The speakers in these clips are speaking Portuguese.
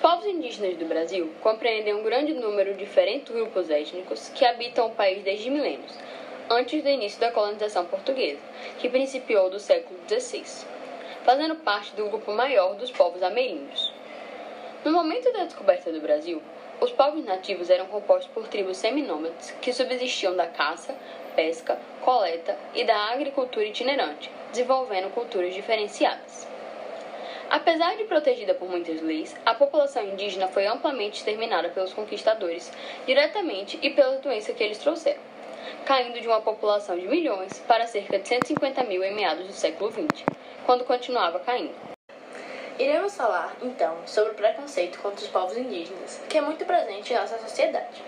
povos indígenas do Brasil compreendem um grande número de diferentes grupos étnicos que habitam o país desde milênios, antes do início da colonização portuguesa, que principiou do século XVI, fazendo parte do grupo maior dos povos ameríndios. No momento da descoberta do Brasil, os povos nativos eram compostos por tribos seminômades que subsistiam da caça, pesca, coleta e da agricultura itinerante, desenvolvendo culturas diferenciadas. Apesar de protegida por muitas leis, a população indígena foi amplamente exterminada pelos conquistadores, diretamente e pelas doenças que eles trouxeram, caindo de uma população de milhões para cerca de 150 mil em meados do século XX, quando continuava caindo. Iremos falar, então, sobre o preconceito contra os povos indígenas, que é muito presente em nossa sociedade.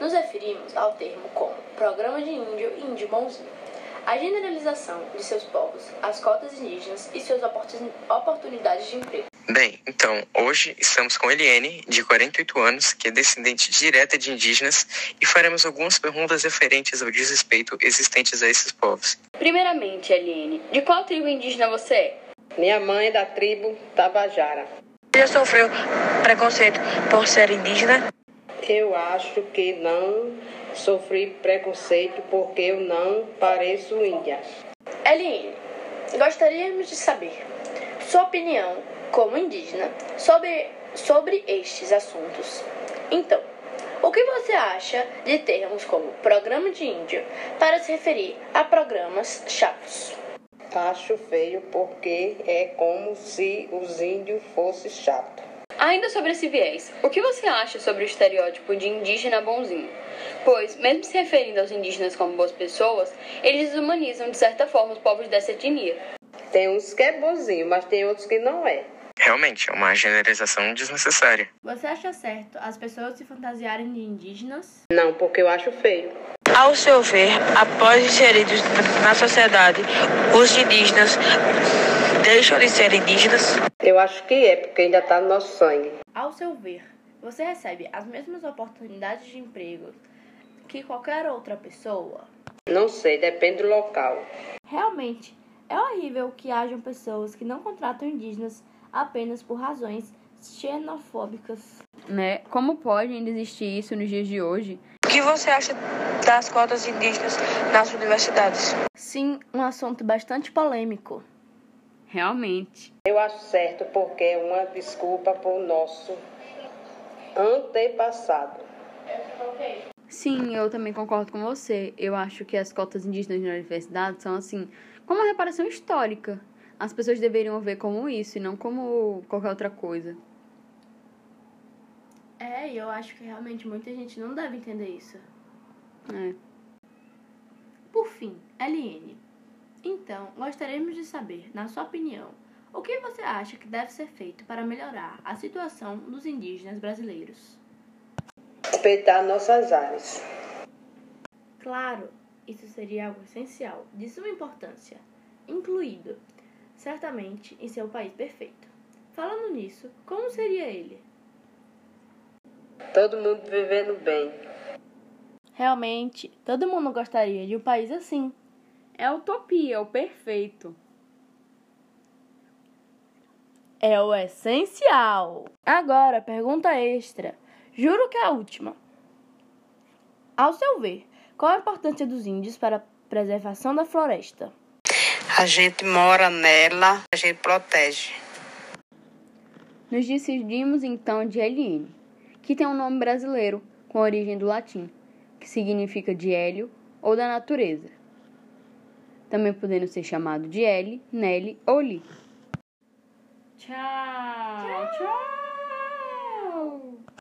Nos referimos ao termo como Programa de Índio e Índio Bonzinho a generalização de seus povos, as cotas indígenas e suas oportunidades de emprego. Bem, então, hoje estamos com Eliane, de 48 anos, que é descendente direta de indígenas, e faremos algumas perguntas referentes ao desrespeito existentes a esses povos. Primeiramente, Eliane, de qual tribo indígena você é? Minha mãe é da tribo Tabajara. Já sofreu preconceito por ser indígena? Eu acho que não sofri preconceito porque eu não pareço índia. Eline, gostaríamos de saber sua opinião como indígena sobre, sobre estes assuntos. Então, o que você acha de termos como programa de índio para se referir a programas chatos? Acho feio porque é como se os índios fossem chatos. Ainda sobre esse viés, o que você acha sobre o estereótipo de indígena bonzinho? Pois, mesmo se referindo aos indígenas como boas pessoas, eles desumanizam de certa forma os povos dessa etnia. Tem uns que é bonzinho, mas tem outros que não é. Realmente, é uma generalização desnecessária. Você acha certo as pessoas se fantasiarem de indígenas? Não, porque eu acho feio. Ao seu ver, após inseridos na sociedade, os indígenas deixam de ser indígenas? Eu acho que é, porque ainda está no nosso sangue. Ao seu ver, você recebe as mesmas oportunidades de emprego que qualquer outra pessoa? Não sei, depende do local. Realmente, é horrível que hajam pessoas que não contratam indígenas apenas por razões xenofóbicas. Né? Como pode ainda existir isso nos dias de hoje? O que você acha das cotas indígenas nas universidades? Sim, um assunto bastante polêmico. Realmente. Eu acho certo porque é uma desculpa para o nosso antepassado. Sim, eu também concordo com você. Eu acho que as cotas indígenas na universidade são assim, como uma reparação histórica. As pessoas deveriam ver como isso e não como qualquer outra coisa. É, e eu acho que realmente muita gente não deve entender isso. É. Por fim, LN. Então, gostaríamos de saber, na sua opinião, o que você acha que deve ser feito para melhorar a situação dos indígenas brasileiros? Respeitar nossas áreas. Claro, isso seria algo essencial, de suma importância, incluído, certamente, em seu país perfeito. Falando nisso, como seria ele? Todo mundo vivendo bem. Realmente, todo mundo gostaria de um país assim. É a utopia, é o perfeito. É o essencial. Agora, pergunta extra. Juro que é a última. Ao seu ver, qual a importância dos índios para a preservação da floresta? A gente mora nela, a gente protege. Nos decidimos então de LN, que tem um nome brasileiro com origem do latim, que significa de hélio ou da natureza. Também podendo ser chamado de L, Nelly ou Li. Tchau. Tchau.